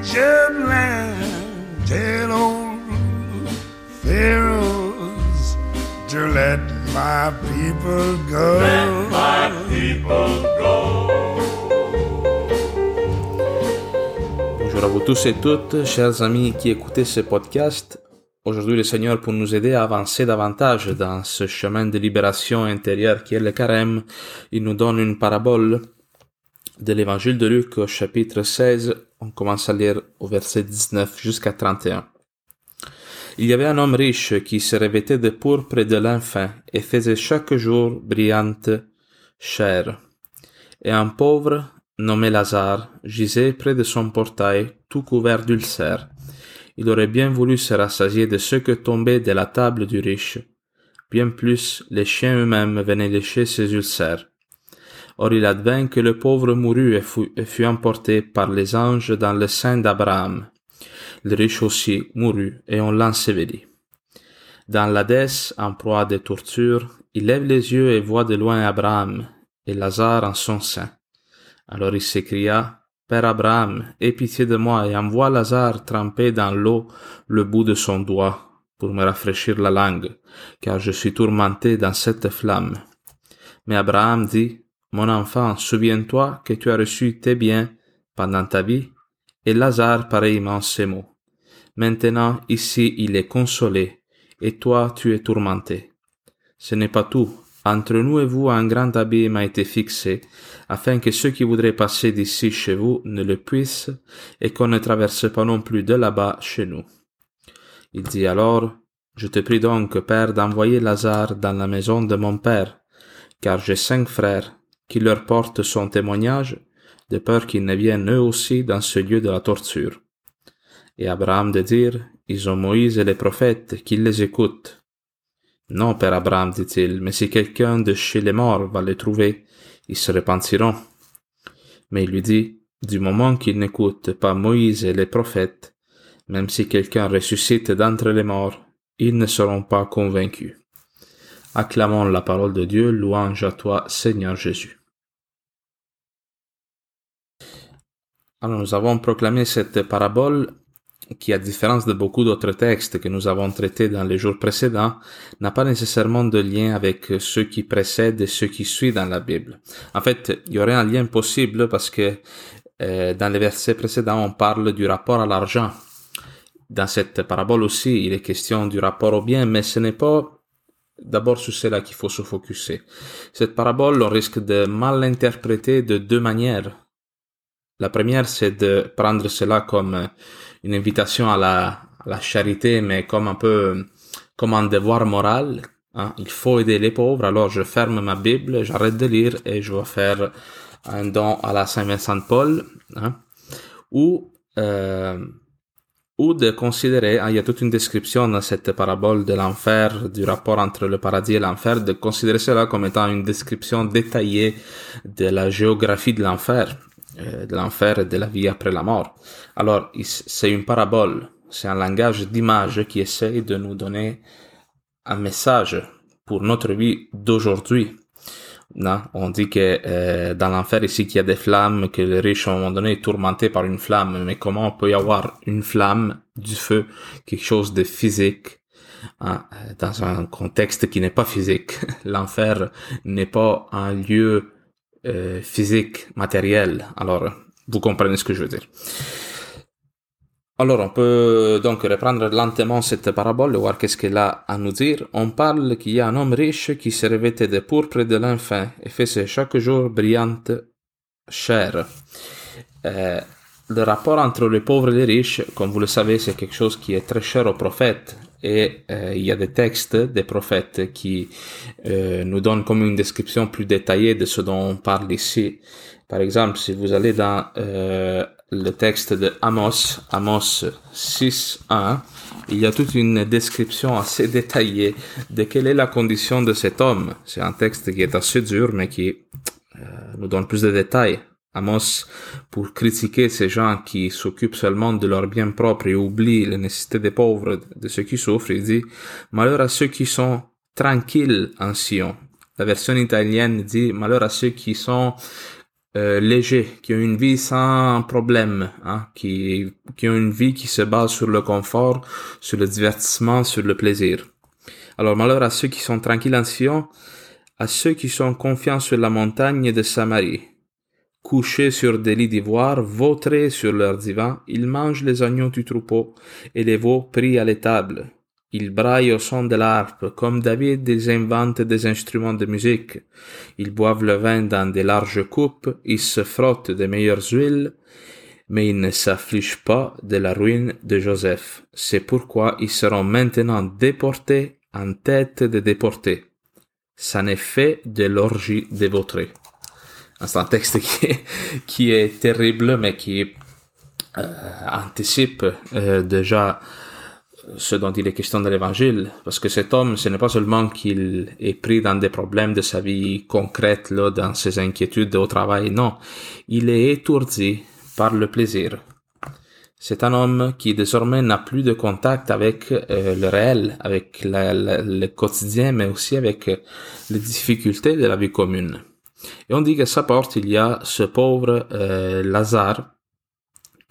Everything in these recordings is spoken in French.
Egypt land. Tell old Pharaohs to let my people go. let my people go. Bonjour à vous tous et toutes, chers amis qui écoutez ce podcast. Aujourd'hui, le Seigneur, pour nous aider à avancer davantage dans ce chemin de libération intérieure qui est le carême, il nous donne une parabole de l'évangile de Luc au chapitre 16. On commence à lire au verset 19 jusqu'à 31. Il y avait un homme riche qui se revêtait de pourpre et de lin fin et faisait chaque jour brillante chair. Et un pauvre, nommé Lazare, gisait près de son portail, tout couvert d'ulcères. Il aurait bien voulu se rassasier de ce que tombait de la table du riche. Bien plus, les chiens eux-mêmes venaient lécher ses ulcères. Or il advint que le pauvre mourut et fut, emporté par les anges dans le sein d'Abraham. Le riche aussi mourut et on l'ensevelit. Dans l'Hadès, en proie des tortures, il lève les yeux et voit de loin Abraham et Lazare en son sein. Alors il s'écria, Père Abraham, aie pitié de moi et envoie Lazare tremper dans l'eau le bout de son doigt pour me rafraîchir la langue, car je suis tourmenté dans cette flamme. Mais Abraham dit, Mon enfant, souviens-toi que tu as reçu tes biens pendant ta vie, et Lazare pareillement ces mots. Maintenant ici il est consolé, et toi tu es tourmenté. Ce n'est pas tout. Entre nous et vous un grand abîme a été fixé, afin que ceux qui voudraient passer d'ici chez vous ne le puissent, et qu'on ne traverse pas non plus de là-bas chez nous. Il dit alors, Je te prie donc, Père, d'envoyer Lazare dans la maison de mon Père, car j'ai cinq frères, qui leur portent son témoignage, de peur qu'ils ne viennent eux aussi dans ce lieu de la torture. Et Abraham de dire, Ils ont Moïse et les prophètes, qu'ils les écoutent. Non, Père Abraham, dit-il, mais si quelqu'un de chez les morts va les trouver, ils se repentiront. Mais il lui dit, du moment qu'ils n'écoutent pas Moïse et les prophètes, même si quelqu'un ressuscite d'entre les morts, ils ne seront pas convaincus. Acclamons la parole de Dieu, louange à toi, Seigneur Jésus. Alors nous avons proclamé cette parabole qui, à différence de beaucoup d'autres textes que nous avons traités dans les jours précédents, n'a pas nécessairement de lien avec ceux qui précèdent et ceux qui suivent dans la Bible. En fait, il y aurait un lien possible parce que euh, dans les versets précédents, on parle du rapport à l'argent. Dans cette parabole aussi, il est question du rapport au bien, mais ce n'est pas d'abord sur cela qu'il faut se focuser. Cette parabole, on risque de mal l'interpréter de deux manières. La première, c'est de prendre cela comme une invitation à la, charité, mais comme un peu comme un devoir moral. Hein. Il faut aider les pauvres, alors je ferme ma Bible, j'arrête de lire et je vais faire un don à la Saint-Vincent Paul. Hein. Ou, euh, ou de considérer, hein, il y a toute une description dans cette parabole de l'enfer, du rapport entre le paradis et l'enfer, de considérer cela comme étant une description détaillée de la géographie de l'enfer de l'enfer et de la vie après la mort. Alors, c'est une parabole, c'est un langage d'image qui essaye de nous donner un message pour notre vie d'aujourd'hui. Non, on dit que euh, dans l'enfer ici qu'il y a des flammes, que le riche à un moment donné est tourmenté par une flamme. Mais comment on peut y avoir une flamme, du feu, quelque chose de physique, hein, dans un contexte qui n'est pas physique? L'enfer n'est pas un lieu euh, physique, matériel. Alors, vous comprenez ce que je veux dire. Alors, on peut donc reprendre lentement cette parabole et voir qu'est-ce qu'elle a à nous dire. On parle qu'il y a un homme riche qui se revêtait de pourpre et de lin fin et faisait chaque jour brillante chair. Euh, le rapport entre les pauvres et les riches, comme vous le savez, c'est quelque chose qui est très cher aux prophètes. Et euh, il y a des textes des prophètes qui euh, nous donnent comme une description plus détaillée de ce dont on parle ici. Par exemple, si vous allez dans euh, le texte de Amos, Amos 6.1, il y a toute une description assez détaillée de quelle est la condition de cet homme. C'est un texte qui est assez dur, mais qui nous donne plus de détails. Amos, pour critiquer ces gens qui s'occupent seulement de leur bien propre et oublient les nécessités des pauvres, de ceux qui souffrent, il dit Malheur à ceux qui sont tranquilles en Sion. La version italienne dit Malheur à ceux qui sont euh, légers, qui ont une vie sans problème, hein, qui, qui ont une vie qui se base sur le confort, sur le divertissement, sur le plaisir. Alors malheur à ceux qui sont tranquilles en Sion, à ceux qui sont confiants sur la montagne de Samarie. Couchés sur des lits d'ivoire, vautrés sur leurs divans, ils mangent les agneaux du troupeau et les veaux pris à l'étable. Ils braillent au son de l'harpe, comme David ils inventent des instruments de musique. Ils boivent le vin dans des larges coupes, ils se frottent des meilleures huiles, mais ils ne s'affligent pas de la ruine de Joseph. C'est pourquoi ils seront maintenant déportés en tête de déportés. Ça n'est fait de l'orgie dévotrée. C'est un texte qui est, qui est terrible, mais qui euh, anticipe euh, déjà ce dont il est question dans l'évangile, parce que cet homme, ce n'est pas seulement qu'il est pris dans des problèmes de sa vie concrète, là, dans ses inquiétudes au travail, non, il est étourdi par le plaisir. C'est un homme qui désormais n'a plus de contact avec euh, le réel, avec le quotidien, mais aussi avec les difficultés de la vie commune. Et on dit qu'à sa porte, il y a ce pauvre euh, Lazare,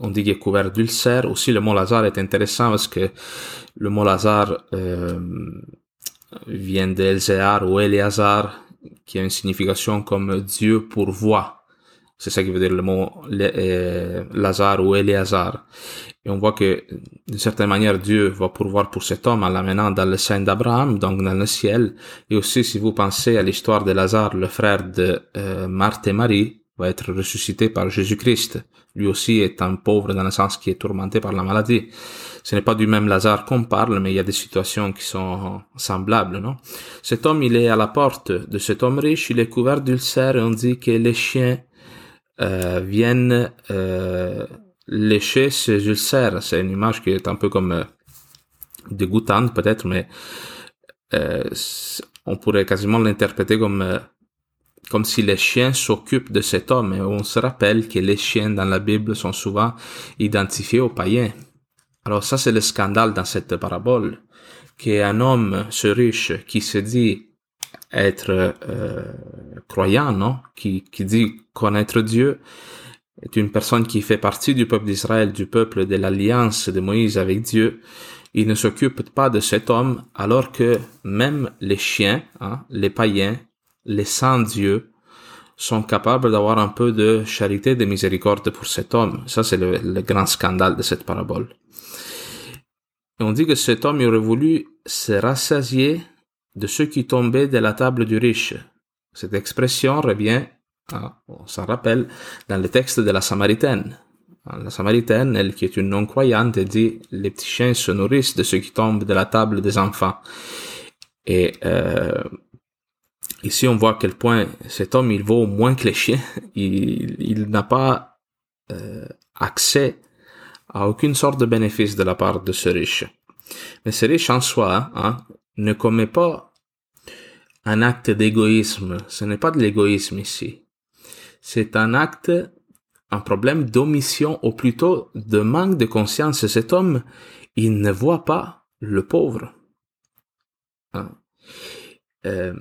on dit qu'il est couvert d'ulcères. Aussi, le mot Lazare est intéressant parce que le mot Lazare euh, vient d'Elzéar ou Eleazar, qui a une signification comme Dieu pourvoit. C'est ça qui veut dire le mot euh, Lazare ou Eleazar. Et on voit que, d'une certaine manière, Dieu va pourvoir pour cet homme en l'amenant dans le sein d'Abraham, donc dans le ciel. Et aussi, si vous pensez à l'histoire de Lazare, le frère de euh, Marthe et Marie, va être ressuscité par Jésus-Christ. Lui aussi est un pauvre dans le sens qui est tourmenté par la maladie. Ce n'est pas du même Lazare qu'on parle, mais il y a des situations qui sont semblables, non? Cet homme, il est à la porte de cet homme riche, il est couvert d'ulcères et on dit que les chiens viennent euh, lécher ses ulcères. C'est une image qui est un peu comme euh, dégoûtante peut-être, mais euh, on pourrait quasiment l'interpréter comme euh, comme si les chiens s'occupent de cet homme. On se rappelle que les chiens dans la Bible sont souvent identifiés aux païens. Alors ça, c'est le scandale dans cette parabole, qu'un homme, ce riche, qui se dit être euh, croyant, non, qui, qui dit connaître Dieu, est une personne qui fait partie du peuple d'Israël, du peuple de l'alliance de Moïse avec Dieu. Il ne s'occupe pas de cet homme, alors que même les chiens, hein, les païens, les saints dieux sont capables d'avoir un peu de charité, de miséricorde pour cet homme. Ça, c'est le, grand scandale de cette parabole. Et on dit que cet homme aurait voulu se rassasier de ceux qui tombaient de la table du riche. Cette expression revient, on s'en rappelle, dans le texte de la Samaritaine. La Samaritaine, elle qui est une non-croyante, dit les petits chiens se nourrissent de ceux qui tombent de la table des enfants. Et euh, ici, on voit à quel point cet homme, il vaut moins que les chiens. Il, il n'a pas euh, accès à aucune sorte de bénéfice de la part de ce riche. Mais ce riche en soi hein, ne commet pas un acte d'égoïsme. Ce n'est pas de l'égoïsme ici. C'est un acte, un problème d'omission ou plutôt de manque de conscience. Cet homme, il ne voit pas le pauvre. Hein? Euh,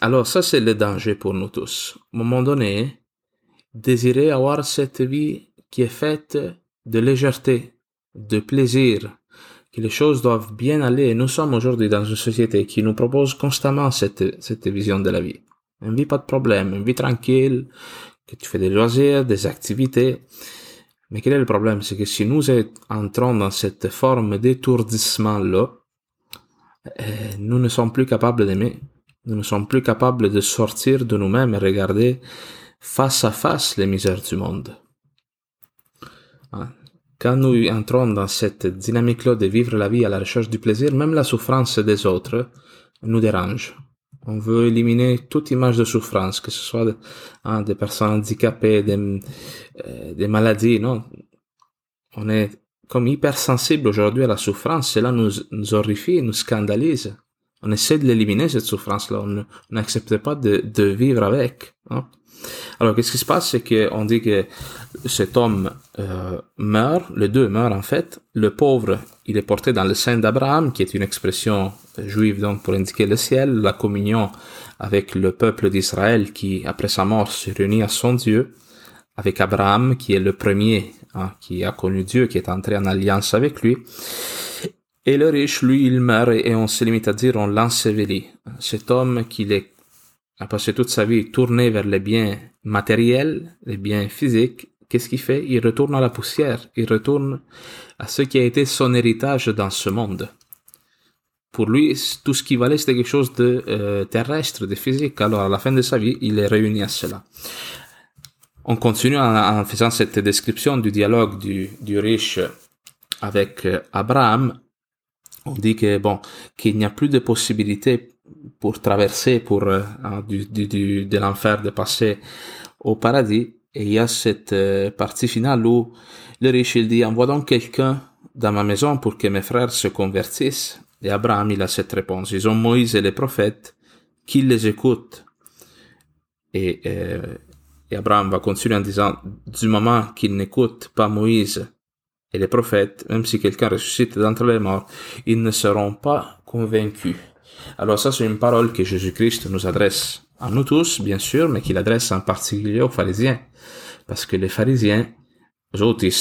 alors ça, c'est le danger pour nous tous. À un moment donné, désirer avoir cette vie qui est faite de légèreté, de plaisir, que les choses doivent bien aller. Nous sommes aujourd'hui dans une société qui nous propose constamment cette, cette vision de la vie. Une vie pas de problème, une vie tranquille, que tu fais des loisirs, des activités. Mais quel est le problème? C'est que si nous entrons dans cette forme d'étourdissement-là, eh, nous ne sommes plus capables d'aimer. Nous ne sommes plus capables de sortir de nous-mêmes et regarder face à face les misères du monde. Quand nous entrons dans cette dynamique-là de vivre la vie à la recherche du plaisir, même la souffrance des autres nous dérange. On veut éliminer toute image de souffrance, que ce soit hein, des personnes handicapées, des, euh, des maladies, non. On est comme hypersensible aujourd'hui à la souffrance, cela nous, nous horrifie, nous scandalise. On essaie de l'éliminer, cette souffrance-là. On n'accepte pas de, de vivre avec. Hein. Alors, qu'est-ce qui se passe, c'est qu'on dit que cet homme euh, meurt, les deux meurent en fait. Le pauvre, il est porté dans le sein d'Abraham, qui est une expression juive donc pour indiquer le ciel, la communion avec le peuple d'Israël qui, après sa mort, se réunit à son Dieu, avec Abraham, qui est le premier hein, qui a connu Dieu, qui est entré en alliance avec lui. Et le riche, lui, il meurt et on se limite à dire on l'ensevelit. Cet homme qui a passé toute sa vie tourné vers les biens matériels, les biens physiques, qu'est-ce qu'il fait? Il retourne à la poussière, il retourne à ce qui a été son héritage dans ce monde. Pour lui, tout ce qui valait, c'était quelque chose de euh, terrestre, de physique. Alors, à la fin de sa vie, il est réuni à cela. On continue en, faisant cette description du dialogue du, du riche avec euh, Abraham. On dit que bon, qu'il n'y a plus de possibilité pour traverser, pour euh, hein, du, du, de l'enfer de passer au paradis. Et il y a cette euh, partie finale où le riche il dit envoie donc quelqu'un dans ma maison pour que mes frères se convertissent. Et Abraham il a cette réponse. Ils ont Moïse et les prophètes, qui les écoutent. Et, euh, et Abraham va continuer en disant du moment qu'ils n'écoutent pas Moïse et les prophètes, même si quelqu'un ressuscite d'entre les morts, ils ne seront pas convaincus. Alors ça, c'est une parole que Jésus-Christ nous adresse à nous tous, bien sûr, mais qu'il adresse en particulier aux pharisiens. Parce que les pharisiens, eux autres, ils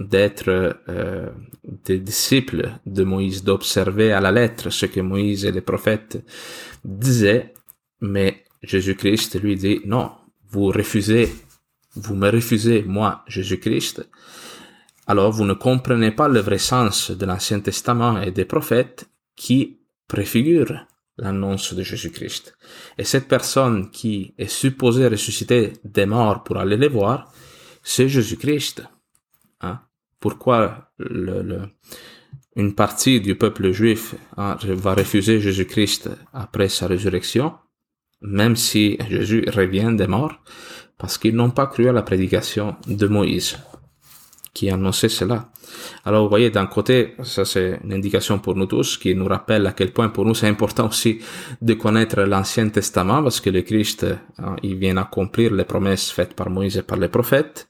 d'être euh, des disciples de Moïse, d'observer à la lettre ce que Moïse et les prophètes disaient, mais Jésus-Christ lui dit, non, vous refusez, vous me refusez, moi, Jésus-Christ, alors vous ne comprenez pas le vrai sens de l'Ancien Testament et des prophètes, qui préfigure l'annonce de Jésus-Christ. Et cette personne qui est supposée ressusciter des morts pour aller les voir, c'est Jésus-Christ. Hein? Pourquoi le, une partie du peuple juif hein, va refuser Jésus-Christ après sa résurrection, même si Jésus revient des morts, parce qu'ils n'ont pas cru à la prédication de Moïse qui annonçait cela. Alors vous voyez, d'un côté, ça c'est une indication pour nous tous qui nous rappelle à quel point pour nous c'est important aussi de connaître l'Ancien Testament parce que le Christ, hein, il vient accomplir les promesses faites par Moïse et par les prophètes.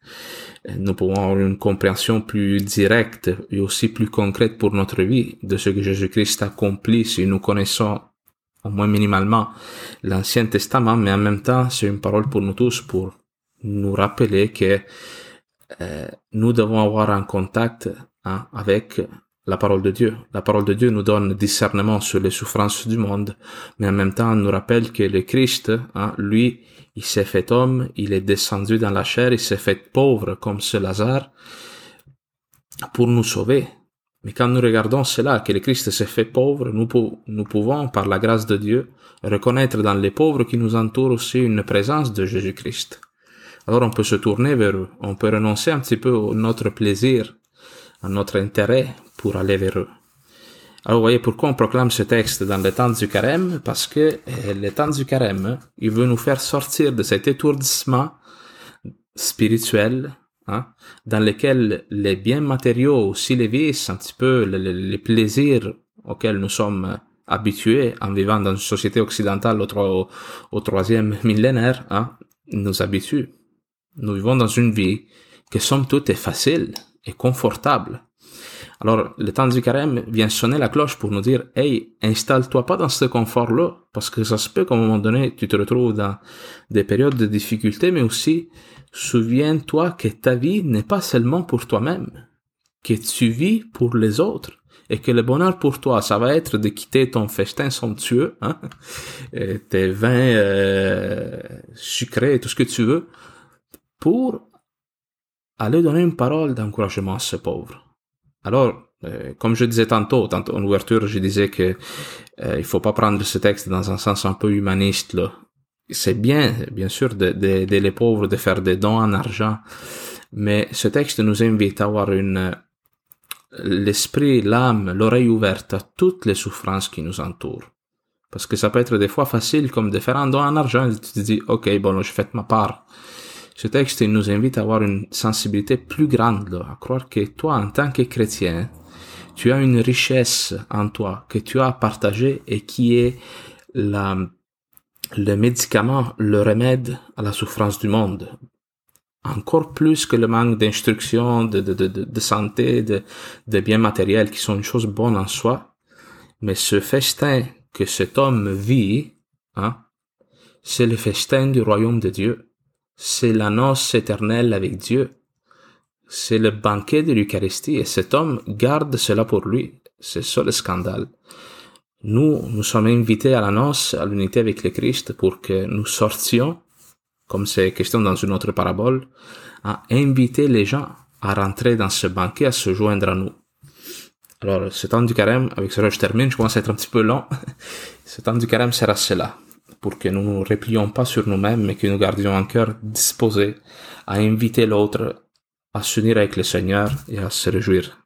Nous pouvons avoir une compréhension plus directe et aussi plus concrète pour notre vie de ce que Jésus-Christ accomplit si nous connaissons au moins minimalement l'Ancien Testament, mais en même temps, c'est une parole pour nous tous pour nous rappeler que nous devons avoir un contact hein, avec la parole de Dieu. La parole de Dieu nous donne discernement sur les souffrances du monde, mais en même temps nous rappelle que le Christ, hein, lui, il s'est fait homme, il est descendu dans la chair, il s'est fait pauvre comme ce Lazare pour nous sauver. Mais quand nous regardons cela, que le Christ s'est fait pauvre, nous, nous pouvons, par la grâce de Dieu, reconnaître dans les pauvres qui nous entourent aussi une présence de Jésus-Christ alors on peut se tourner vers eux. On peut renoncer un petit peu à notre plaisir, à notre intérêt pour aller vers eux. Alors vous voyez pourquoi on proclame ce texte dans le temps du carême? Parce que eh, le temps du carême, il veut nous faire sortir de cet étourdissement spirituel hein, dans lequel les biens matériaux, aussi les vices, un petit peu les, plaisirs auxquels nous sommes habitués en vivant dans une société occidentale au, au troisième millénaire, hein, nous habituent. Nous vivons dans une vie que somme toute est facile et confortable. Alors, le temps du carême vient sonner la cloche pour nous dire, hey, installe-toi pas dans ce confort-là, parce que ça se peut qu'à un moment donné, tu te retrouves dans des périodes de difficulté, mais aussi, souviens-toi que ta vie n'est pas seulement pour toi-même, que tu vis pour les autres, et que le bonheur pour toi, ça va être de quitter ton festin somptueux, hein, tes vins euh, sucrés, tout ce que tu veux, pour aller donner une parole d'encouragement à ce pauvre. Alors, euh, comme je disais tantôt, tantôt en ouverture, je disais que euh, il faut pas prendre ce texte dans un sens un peu humaniste. C'est bien, bien sûr, d'aider de, les pauvres, de faire des dons en argent, mais ce texte nous invite à avoir une l'esprit, l'âme, l'oreille ouverte à toutes les souffrances qui nous entourent. Parce que ça peut être des fois facile comme de faire un don en argent et tu te dis, ok, bon, je fais ma part. Ce texte nous invite à avoir une sensibilité plus grande, à croire que toi, en tant que chrétien, tu as une richesse en toi que tu as partagée et qui est la, le médicament, le remède à la souffrance du monde. Encore plus que le manque d'instruction, de, de, de, de santé, de, de biens matériels qui sont une chose bonne en soi. Mais ce festin que cet homme vit, hein, c'est le festin du royaume de Dieu. C'est la noce éternelle avec Dieu. C'est le banquet de l'Eucharistie et cet homme garde cela pour lui. C'est ça le scandale. Nous, nous sommes invités à la noce, à l'unité avec le Christ pour que nous sortions, comme c'est question dans une autre parabole, à inviter les gens à rentrer dans ce banquet, à se joindre à nous. Alors, ce temps du carême, avec cela je termine, je commence à être un petit peu long. ce temps du carême sert à cela, pour que nous ne nous replions pas sur nous-mêmes, mais que nous gardions un cœur disposé à inviter l'autre à s'unir avec le Seigneur et à se réjouir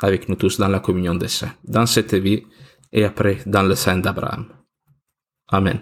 avec nous tous dans la communion des saints, dans cette vie et après dans le sein d'Abraham. Amen.